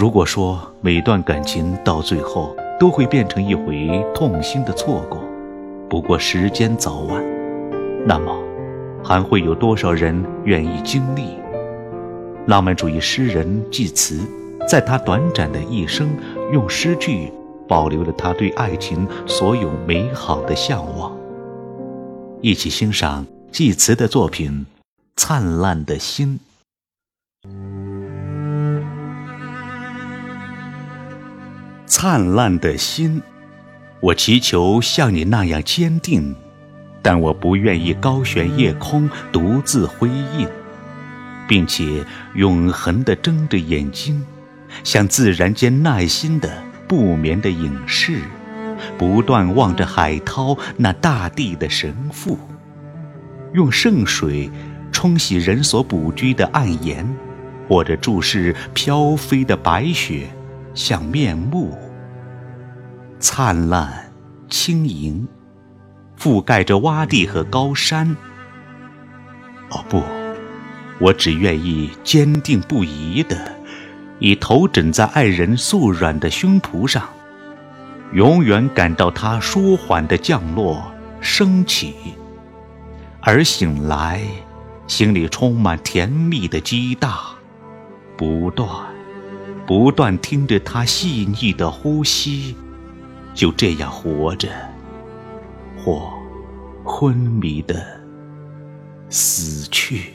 如果说每段感情到最后都会变成一回痛心的错过，不过时间早晚，那么还会有多少人愿意经历？浪漫主义诗人济慈，在他短暂的一生，用诗句保留了他对爱情所有美好的向往。一起欣赏济慈的作品《灿烂的心》。灿烂的心，我祈求像你那样坚定，但我不愿意高悬夜空，独自辉映，并且永恒地睁着眼睛，像自然间耐心的不眠的隐士。不断望着海涛，那大地的神父，用圣水冲洗人所不居的暗岩，或者注视飘飞的白雪，像面目灿烂轻盈，覆盖着洼地和高山。哦不，我只愿意坚定不移的，以头枕在爱人素软的胸脯上。永远感到它舒缓的降落、升起，而醒来，心里充满甜蜜的激荡，不断、不断听着他细腻的呼吸，就这样活着，或昏迷的死去。